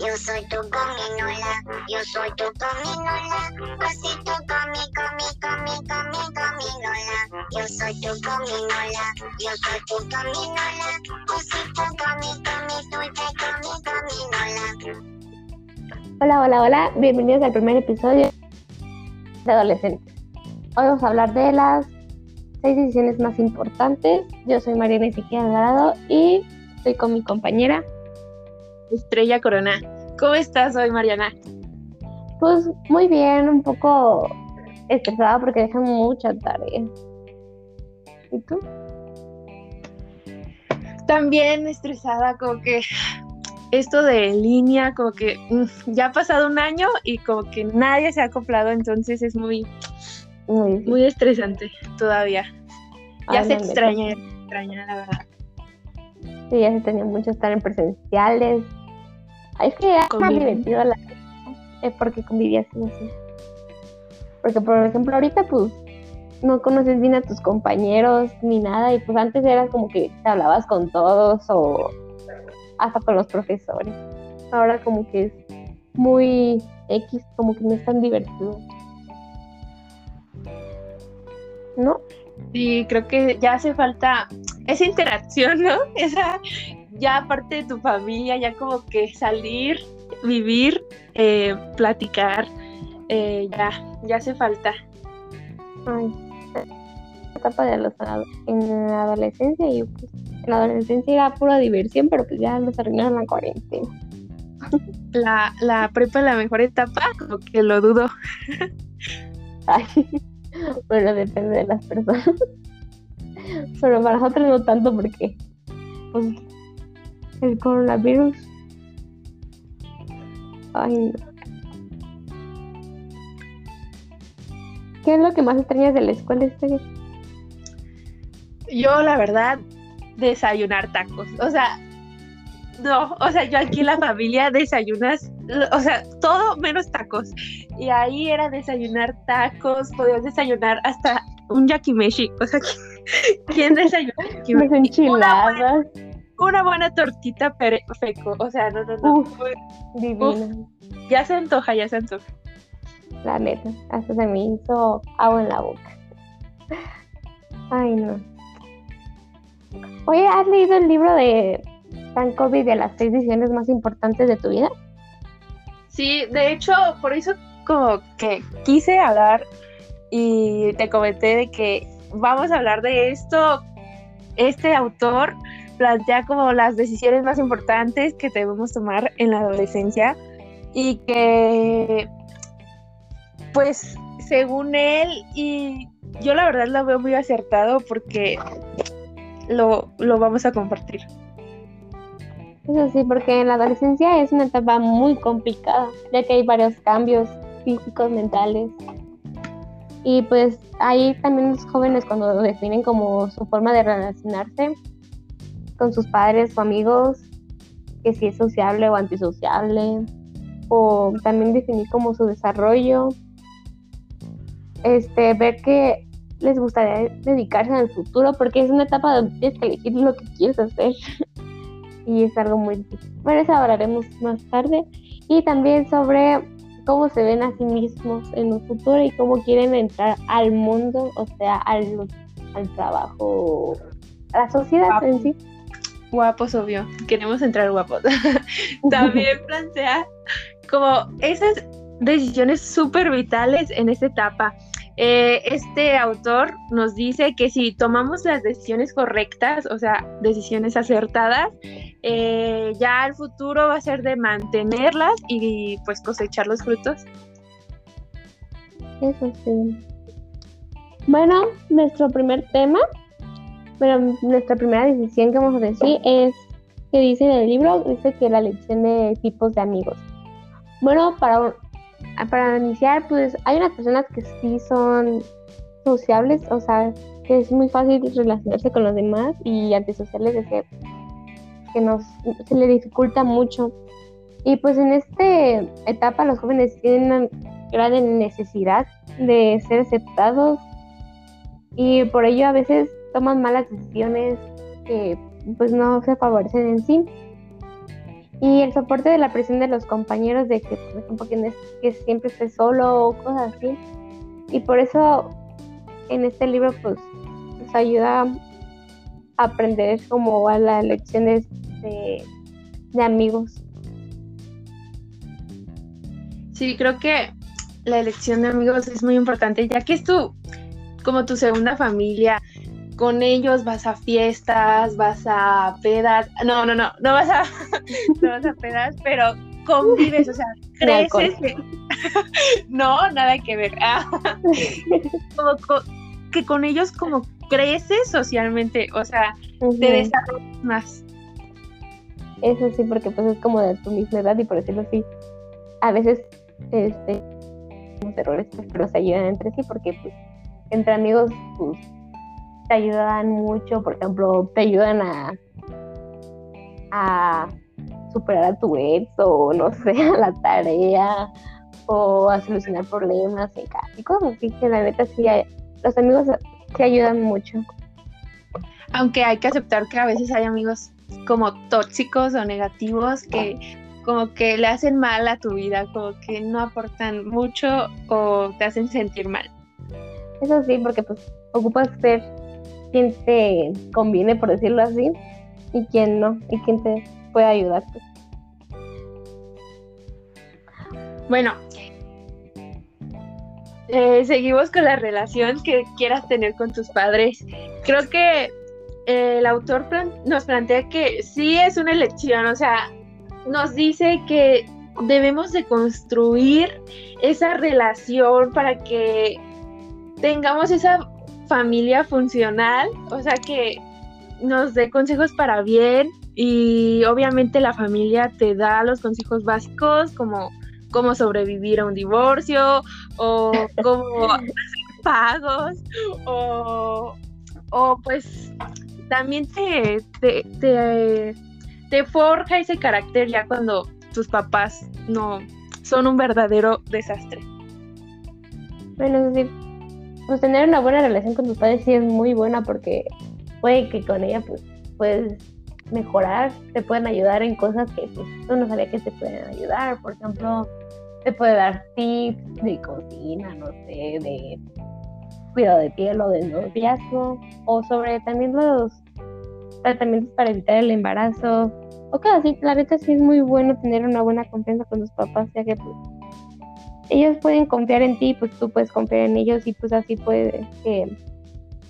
yo soy tu gominola, yo soy tu gominola, osito gomi, gomi, gomi, gomi, gominola, yo soy tu gominola, yo soy tu gominola, osito gomi, gomi, dulce gomi, gominola. Hola, hola, hola, bienvenidos al primer episodio de Adolescentes. Hoy vamos a hablar de las seis decisiones más importantes. Yo soy Mariana Ezequiel Alvarado y estoy con mi compañera Estrella Corona. ¿Cómo estás hoy, Mariana? Pues muy bien, un poco estresada porque dejan mucha tarea. ¿Y tú? También estresada, como que esto de línea, como que mm, ya ha pasado un año y como que nadie se ha acoplado, entonces es muy, muy, muy estresante todavía. Ya se extraña, se extraña, la verdad. Sí, ya se tenía mucho estar en presenciales, es que era más divertido la es porque convivías así. Porque, por ejemplo, ahorita pues no conoces bien a tus compañeros ni nada y pues antes era como que te hablabas con todos o hasta con los profesores. Ahora como que es muy X, como que no es tan divertido. ¿No? Sí, creo que ya hace falta esa interacción, ¿no? Esa ya aparte de tu familia, ya como que salir, vivir, eh, platicar, eh, ya, ya hace falta. Ay, etapa de los en la adolescencia y pues, en la adolescencia era pura diversión, pero pues ya nos arruinaron la cuarentena. La, la prepa la mejor etapa, como que lo dudo. Ay, bueno, depende de las personas. Pero para nosotros no tanto porque pues el coronavirus. Ay, no. ¿Qué es lo que más extrañas de la escuela, este? Yo, la verdad, desayunar tacos. O sea, no, o sea, yo aquí en la familia desayunas, o sea, todo menos tacos. Y ahí era desayunar tacos, podías desayunar hasta un yakimeshi. O sea, ¿quién desayuna? Unas enchiladas una buena tortita feco. O sea, no, no, no. divina. Ya se antoja, ya se antoja. La neta, hasta se me hizo agua en la boca. Ay, no. Oye, ¿has leído el libro de San Kobe de las seis decisiones más importantes de tu vida? Sí, de hecho, por eso como que quise hablar y te comenté de que vamos a hablar de esto. Este autor plantea como las decisiones más importantes que debemos tomar en la adolescencia y que pues según él y yo la verdad lo veo muy acertado porque lo, lo vamos a compartir. Eso sí, porque en la adolescencia es una etapa muy complicada, ya que hay varios cambios físicos, mentales. Y pues ahí también los jóvenes cuando definen como su forma de relacionarse, con sus padres o amigos, que si es sociable o antisociable, o también definir como su desarrollo, este, ver que les gustaría dedicarse en el futuro, porque es una etapa donde tienes que elegir lo que quieres hacer. y es algo muy difícil. Bueno, eso hablaremos más tarde. Y también sobre cómo se ven a sí mismos en el futuro y cómo quieren entrar al mundo, o sea, al, al trabajo, a la sociedad en sí. Guapos, obvio. Queremos entrar guapos. También plantea como esas decisiones súper vitales en esta etapa. Eh, este autor nos dice que si tomamos las decisiones correctas, o sea, decisiones acertadas, eh, ya el futuro va a ser de mantenerlas y pues cosechar los frutos. Eso sí. Bueno, nuestro primer tema bueno, nuestra primera decisión que vamos a decir es que dice en el libro, dice que la elección de tipos de amigos. Bueno, para, para iniciar, pues hay unas personas que sí son sociables, o sea, que es muy fácil relacionarse con los demás y antisociales es que, que nos, se le dificulta mucho. Y pues en esta etapa los jóvenes tienen una gran necesidad de ser aceptados y por ello a veces toman malas decisiones que pues no se favorecen en sí. Y el soporte de la presión de los compañeros de que, por ejemplo, que, que siempre esté solo o cosas así. Y por eso en este libro pues nos ayuda aprender como a las lecciones de, de amigos. Sí, creo que la elección de amigos es muy importante, ya que es tu, como tu segunda familia, con ellos vas a fiestas, vas a pedas, no, no, no, no vas a, no vas a pedas, pero convives, o sea, creces. no, nada que ver. como, que con ellos como creces socialmente, o sea, te desarrollas más. Eso sí, porque pues es como de tu misma edad y por decirlo así, a veces este errores pues, pero se ayudan entre sí porque pues entre amigos pues te ayudan mucho, por ejemplo, te ayudan a, a superar a tu ex o no sé, a la tarea o a solucionar problemas en casa y cosas así que la neta sí, los amigos te ayudan mucho. Aunque hay que aceptar que a veces hay amigos como tóxicos o negativos que como que le hacen mal a tu vida, como que no aportan mucho o te hacen sentir mal. Eso sí, porque pues ocupas ser quien te conviene, por decirlo así, y quien no, y quien te puede ayudar. Bueno, eh, seguimos con la relación que quieras tener con tus padres. Creo que eh, el autor nos plantea que sí es una elección, o sea, nos dice que debemos de construir esa relación para que tengamos esa familia funcional, o sea que nos dé consejos para bien y obviamente la familia te da los consejos básicos como cómo sobrevivir a un divorcio o cómo hacer pagos o, o pues también te, te, te, te forja ese carácter ya cuando tus papás no son un verdadero desastre. Bueno, sí, pues tener una buena relación con tus padres sí es muy buena porque puede que con ella pues puedes mejorar, te pueden ayudar en cosas que pues, tú no sabías que te pueden ayudar. Por ejemplo, te puede dar tips de cocina, no sé, de cuidado de piel o de noviazgo, o sobre también los tratamientos para evitar el embarazo, o cosas así. La verdad sí es muy bueno tener una buena confianza con tus papás, ya que pues, ellos pueden confiar en ti, pues tú puedes confiar en ellos y pues así puede que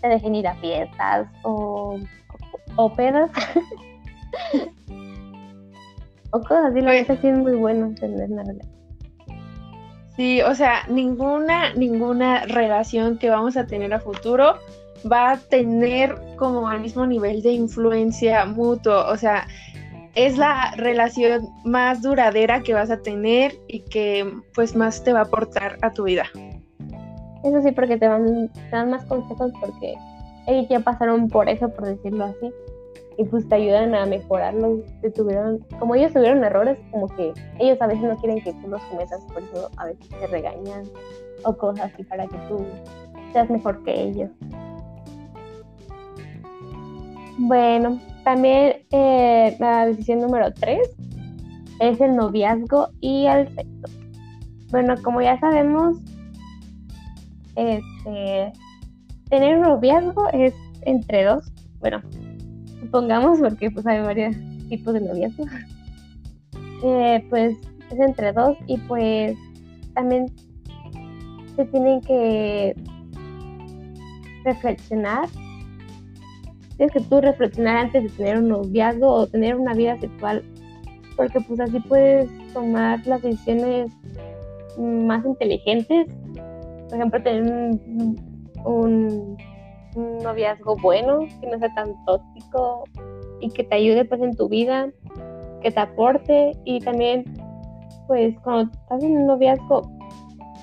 te dejen ir a fiestas o, o, pedas. o cosas así, la verdad sí es muy bueno relación. Sí, o sea, ninguna, ninguna relación que vamos a tener a futuro va a tener como el mismo nivel de influencia mutuo. O sea, es la relación más duradera que vas a tener y que pues más te va a aportar a tu vida. Eso sí, porque te, van, te dan más consejos porque ellos ya pasaron por eso, por decirlo así, y pues te ayudan a mejorarlo. Si tuvieron, como ellos tuvieron errores, como que ellos a veces no quieren que tú los cometas, por eso a veces te regañan o cosas así para que tú seas mejor que ellos. Bueno, también eh, la decisión número 3 es el noviazgo y el sexo. Bueno, como ya sabemos, este, tener un noviazgo es entre dos. Bueno, supongamos porque pues hay varios tipos de noviazgo. Eh, pues es entre dos y pues también se tienen que reflexionar tienes que tú reflexionar antes de tener un noviazgo o tener una vida sexual, porque pues así puedes tomar las decisiones más inteligentes. Por ejemplo, tener un, noviazgo bueno, que no sea tan tóxico y que te ayude pues en tu vida, que te aporte. Y también pues cuando estás en un noviazgo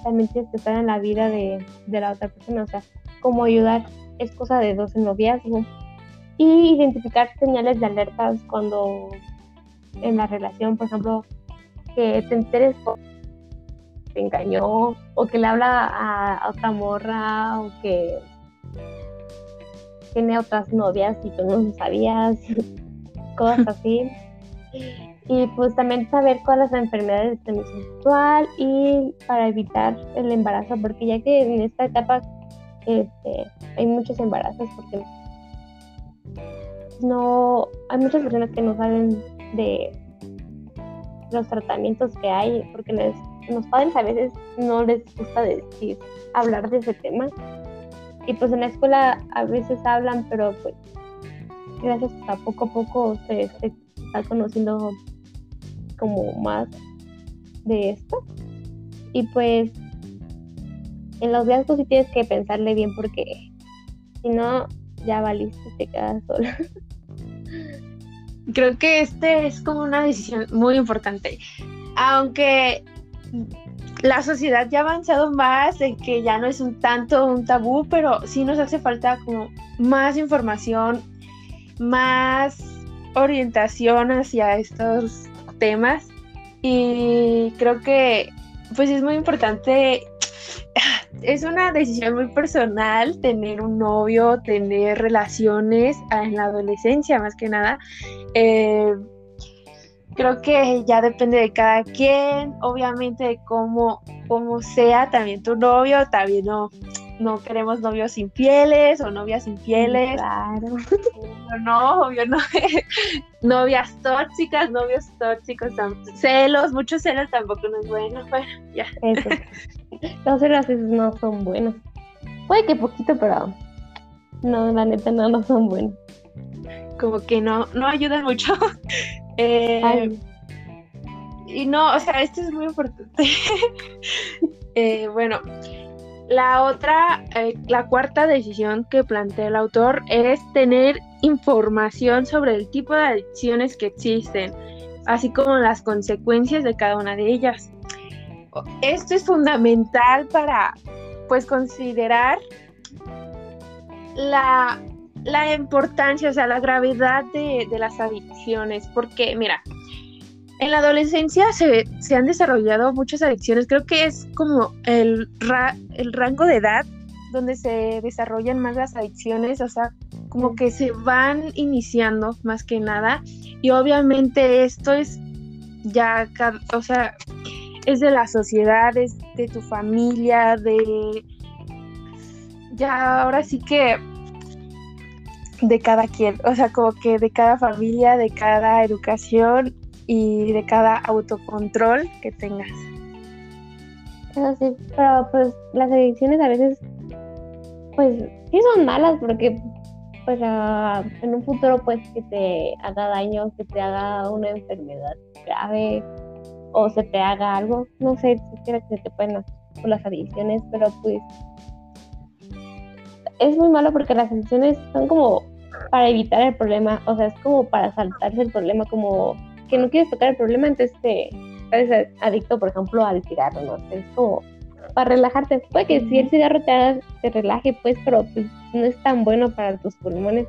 también tienes que estar en la vida de, la otra persona, o sea, como ayudar es cosa de dos en noviazgo. Y identificar señales de alertas cuando en la relación, por ejemplo, que te enteres te engañó o que le habla a, otra morra o que tiene otras novias y tú no sabías, cosas así. Y pues también saber cuáles las enfermedades de transmisión sexual y para evitar el embarazo, porque ya que en esta etapa este, hay muchos embarazos, porque no hay muchas personas que no saben de los tratamientos que hay, porque les, los padres a veces no les gusta decir, hablar de ese tema. Y pues en la escuela a veces hablan, pero pues gracias a poco a poco se, está conociendo como más de esto. Y pues en los días sí tienes que pensarle bien porque si no, ya valiste, te quedas sola. Creo que este es como una decisión muy importante. Aunque la sociedad ya ha avanzado más, en que ya no es un tanto un tabú, pero sí nos hace falta como más información, más orientación hacia estos temas. Y creo que pues es muy importante es una decisión muy personal tener un novio, tener relaciones en la adolescencia más que nada. Eh, creo que ya depende de cada quien, obviamente de cómo, cómo sea también tu novio, también no, no queremos novios infieles o novias infieles. Claro. No, obvio no. Novias tóxicas, novios tóxicos, celos, muchos celos tampoco no es bueno. Bueno, ya. Eso. Los celos no son buenos. Puede que poquito, pero no, la neta no, no son buenos. Como que no, no ayudan mucho. Eh, y no, o sea, esto es muy importante. eh, bueno, la otra, eh, la cuarta decisión que plantea el autor es tener información sobre el tipo de adicciones que existen, así como las consecuencias de cada una de ellas. Esto es fundamental para, pues, considerar la, importancia, o sea, la gravedad de, de las adicciones, porque, mira, en la adolescencia se, han desarrollado muchas adicciones. Creo que es como el, el rango de edad donde se desarrollan más las adicciones, o sea, como que se van iniciando más que nada. Y obviamente esto es ya, o sea, es de la sociedad, es de tu familia, de... Ya ahora sí que de cada quien, o sea, como que de cada familia, de cada educación y de cada autocontrol que tengas. Eso sí, pero pues las adicciones a veces, pues sí son malas porque pues en un futuro pues que te haga daño, que te haga una enfermedad grave o se te haga algo, no sé si que te pueden hacer las adicciones, pero pues es muy malo porque las adicciones son como para evitar el problema, o sea, es como para saltarse el problema, como que no quieres tocar el problema, entonces te eres adicto, por ejemplo, al cigarro, ¿no? Es como para relajarte. Puede que si el cigarro te, haga, te relaje, pues, pero pues, no es tan bueno para tus pulmones.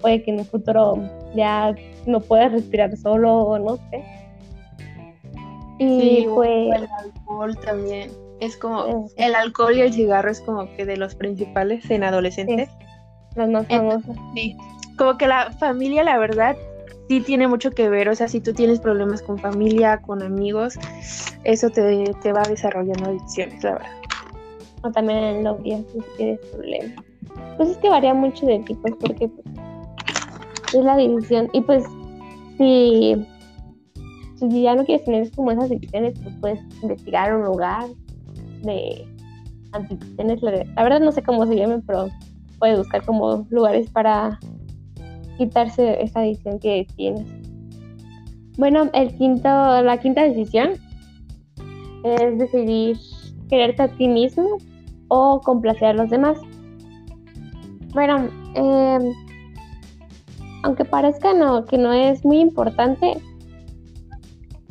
Puede que en un futuro ya no puedas respirar solo o no sé. Y pues... El alcohol también. Es como... El alcohol y el cigarro es como que de los principales en adolescentes. las más famosas. Sí. Como que la familia, la verdad, sí tiene mucho que ver, o sea, si tú tienes problemas con familia, con amigos, eso te, va desarrollando adicciones, la verdad. O también en novia, si tienes problemas. Pues es que varía mucho de tipos porque pues, es la decisión. Y pues si, si ya no quieres tener como esas adicciones, pues puedes investigar un lugar de adicciones. La verdad no sé cómo se llaman, pero puedes buscar como lugares para quitarse esa adicción que tienes. Bueno, el quinto, la quinta decisión es decidir quererte a ti mismo o complacer a los demás. Bueno, em, aunque parezca no, que no es muy importante,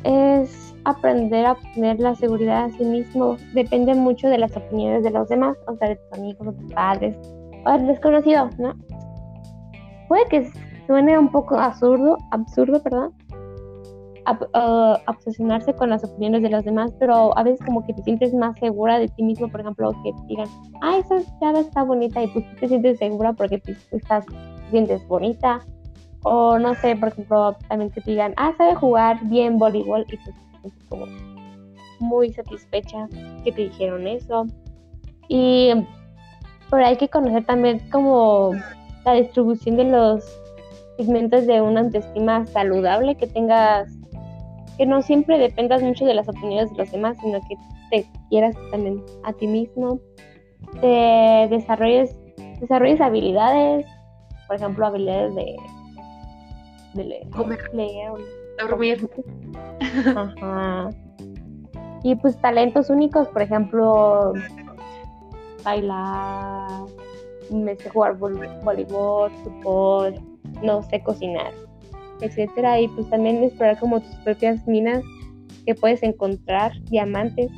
es aprender a obtener la seguridad a sí mismo. Depende mucho de las opiniones de los demás, o sea, de tus amigos, de tus padres o del desconocido, ¿no? puede que suene un poco absurdo, absurdo, perdón, uh, obsesionarse con las opiniones de los demás, pero a veces como que te sientes más segura de ti mismo, por ejemplo, que te digan, ah, esa chava está bonita y pues te sientes segura porque te, estás, te sientes bonita, O no sé, por ejemplo, también que te digan, ah, sabe jugar bien voleibol y como muy satisfecha que te dijeron eso. Y pero hay que conocer también como la distribución de los segmentos de una autoestima saludable, que tengas, que no siempre dependas mucho de las opiniones de los demás, sino que te quieras también a ti mismo, te desarrolles, desarrolles habilidades, por ejemplo, habilidades de, de leer, leer dormir. Ajá. Y pues talentos únicos, por ejemplo, bailar, me sé jugar voleibol, fútbol, no sé cocinar, etcétera. Y pues también explorar como tus propias minas que puedes encontrar, diamantes.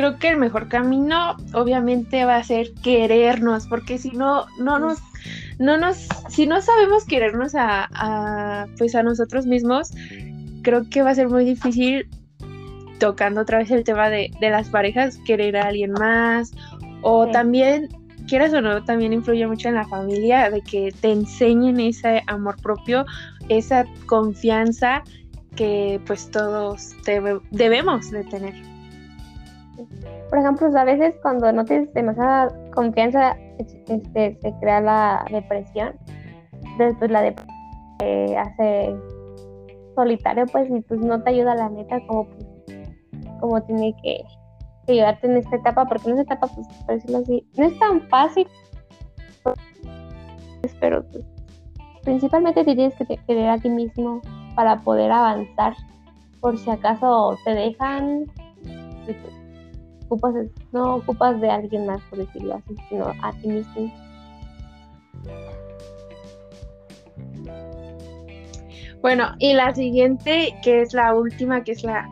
Creo que el mejor camino obviamente va a ser querernos, porque si no, no nos, no nos, si no sabemos querernos a, a pues a nosotros mismos, creo que va a ser muy difícil tocando otra vez el tema de, las parejas, querer a alguien más, o también, quieras o no, también influye mucho en la familia, de que te enseñen ese amor propio, esa confianza que pues todos debemos de tener. Por ejemplo, a veces cuando no tienes demasiada confianza, este, se crea la depresión. Después la depresión hace solitario, pues, y pues no te ayuda la neta como pues, como tiene que, ayudarte en esta etapa, porque en esta etapa, pues, por decirlo así, no es tan fácil, pero pues, principalmente te tienes que querer a ti mismo para poder avanzar, por si acaso te dejan, pues, ocupas, no ocupas de alguien más, por decirlo así, sino a ti mismo. Bueno, y la siguiente, que es la última, que es la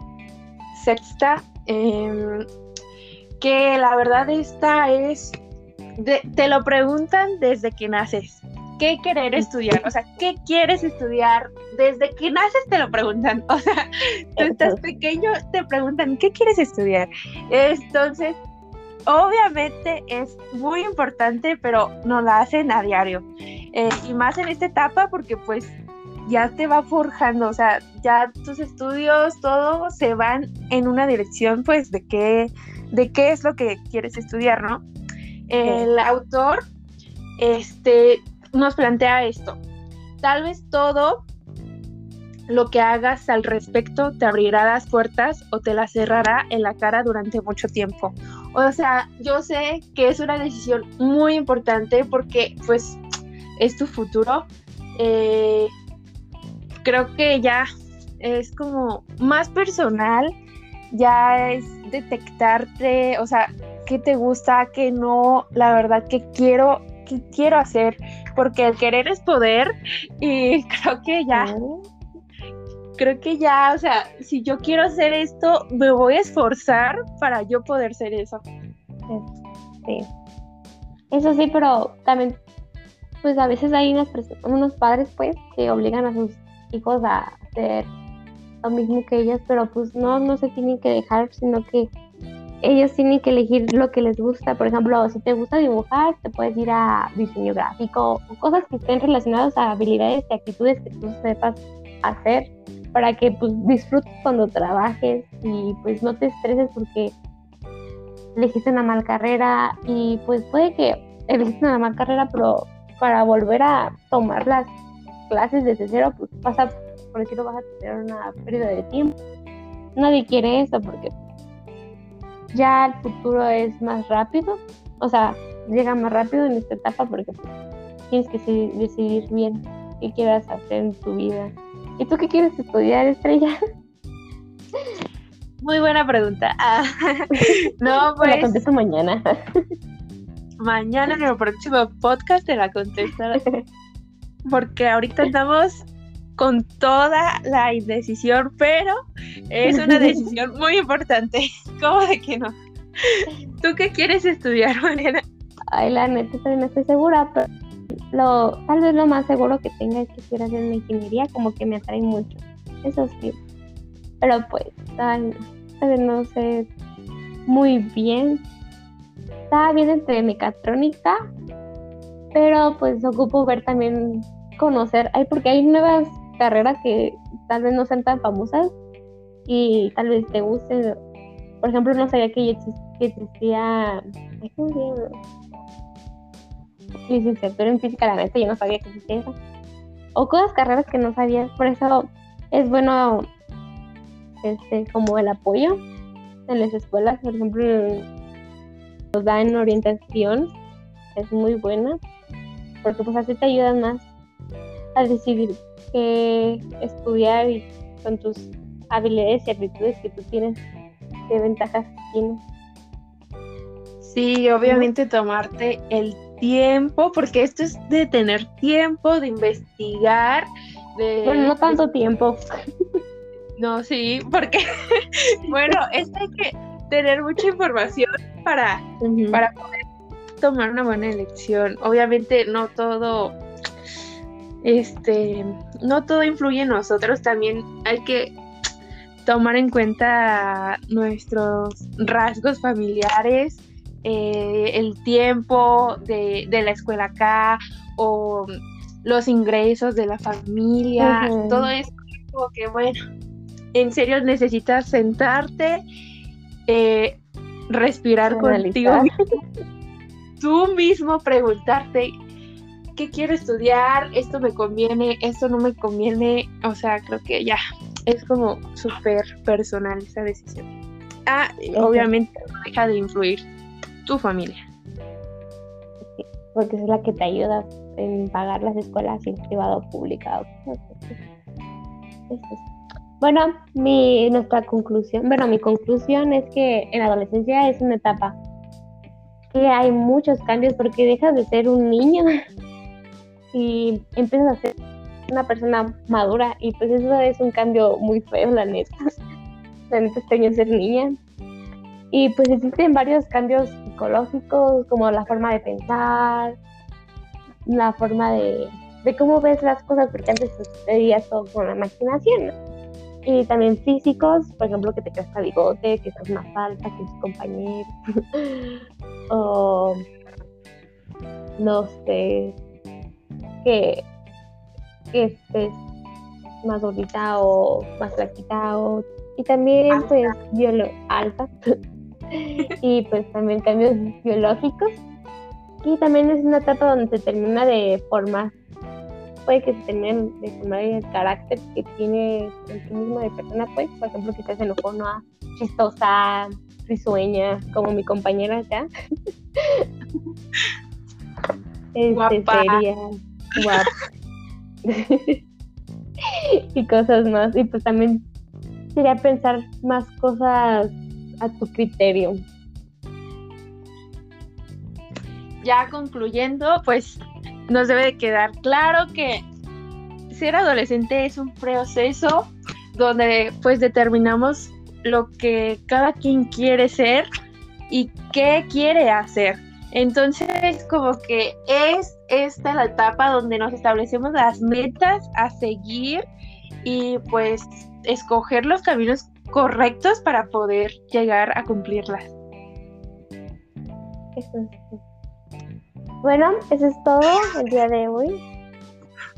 sexta, em, que la verdad esta es, te lo preguntan desde que naces. ¿Qué querer estudiar? O sea, ¿qué quieres estudiar? Desde que naces te lo preguntan. O sea, tú estás pequeño, te preguntan, ¿qué quieres estudiar? Entonces, obviamente es muy importante, pero no la hacen a diario. Eh, y más en esta etapa porque pues ya te va forjando, o sea, ya tus estudios, todo se van en una dirección, pues, de qué, de qué es lo que quieres estudiar, ¿no? El autor, este, nos plantea esto. Tal vez todo lo que hagas al respecto te abrirá las puertas o te las cerrará en la cara durante mucho tiempo. O sea, yo sé que es una decisión muy importante porque pues es tu futuro. Eh, creo que ya es como más personal, ya es detectarte, o sea, qué te gusta, qué no, la verdad que quiero, quiero hacer, porque el querer es poder y creo que ya, creo que ya, o sea, si yo quiero hacer esto, me voy a esforzar para yo poder ser eso. Sí. Eso sí, pero también, pues a veces hay unos padres, pues, que obligan a sus hijos a hacer lo mismo que ellas, pero pues no, no se tienen que dejar, sino que ellos tienen que elegir lo que les gusta. Por ejemplo, si te gusta dibujar, te puedes ir a diseño gráfico o cosas que estén relacionadas a habilidades y actitudes que tú sepas hacer para que pues disfrutes cuando trabajes y pues no te estreses porque elegiste una mal carrera y pues puede que elegiste una mal carrera, pero para volver a tomarlas clases desde cero, pues pasa, por decirlo, vas a tener una pérdida de tiempo. Nadie quiere eso porque ya el futuro es más rápido, o sea, llega más rápido en esta etapa porque pues, tienes que decidir bien qué quieras hacer en tu vida. ¿Y tú qué quieres estudiar, Estrella? Muy buena pregunta. Ah, no, pues. La contesto mañana. mañana en el próximo podcast te la contesto porque ahorita estamos con toda la indecisión, pero es una decisión muy importante. ¿Cómo de que no? ¿Tú qué quieres estudiar, Mariana? Ay, la neta también no estoy segura, pero lo, tal vez lo más seguro que tenga es que quiera hacer una ingeniería, como que me atrae mucho. Eso sí. Pero pues, vez no sé muy bien. Estaba bien entre mecatrónica pero pues ocupo ver también, conocer, ay, porque hay nuevas carreras que tal vez no sean tan famosas y tal vez te gusten. Por ejemplo, no sabía que, existía, licenciatura en física, la neta, yo no sabía que existía eso. O cosas, carreras que no sabías, por eso es bueno este como el apoyo en las escuelas, por ejemplo, nos dan orientación, es muy buena, porque pues así te ayudan más a decidir qué estudiar y con tus habilidades y actitudes que tú tienes, qué ventajas tienes. Sí, obviamente tomarte el tiempo, porque esto es de tener tiempo, de investigar, de... Bueno, no tanto tiempo. No, sí, porque, bueno, es hay que tener mucha información para, para poder tomar una buena elección. Obviamente no todo, este, no todo influye en nosotros, también hay que tomar en cuenta nuestros rasgos familiares, eh, el tiempo de, la escuela acá o los ingresos de la familia, todo eso, como que bueno, en serio necesitas sentarte, eh, respirar contigo, tú mismo preguntarte qué quiero estudiar, esto me conviene, esto no me conviene, o sea, creo que ya es como súper personal esa decisión. Ah, obviamente no deja de influir tu familia. porque es la que te ayuda en pagar las escuelas, si privado o pública. Bueno, mi, nuestra conclusión, bueno, mi conclusión es que en la adolescencia es una etapa que hay muchos cambios porque dejas de ser un niño y empiezas a ser una persona madura y pues eso es un cambio muy feo, la neta. La neta extraño ser niña. Y pues existen varios cambios psicológicos, como la forma de pensar, la forma de, de cómo ves las cosas, porque antes veías todo con la imaginación, Y también físicos, por ejemplo, que te crezca bigote, que estás más alta que tus compañeros, o no sé, que, que estés más gordita o más flaquita, y también pues biolo alta y pues también cambios biológicos. Y también es una etapa donde se termina de formar, puede que se termine de formar el carácter que tiene el sí mismo de persona, pues, por ejemplo, que estás enojona, chistosa, risueña, como mi compañera acá. este. Seria. Y cosas más. Y pues también sería pensar más cosas a tu criterio. Ya concluyendo, pues nos debe de quedar claro que ser adolescente es un proceso donde pues determinamos lo que cada quien quiere ser y qué quiere hacer. Entonces, como que es esta la etapa donde nos establecemos las metas a seguir y pues escoger los caminos correctos para poder llegar a cumplirlas. Bueno, eso es todo el día de hoy.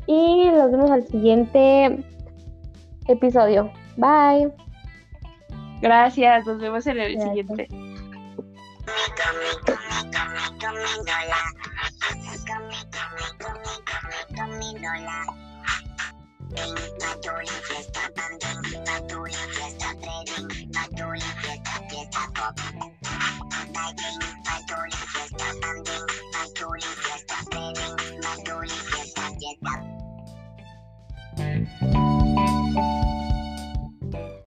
Y nos vemos al siguiente episodio. Bye. Gracias, nos vemos en el siguiente. Banding, patuli, fiesta, trading, patuli, fiesta, fiesta.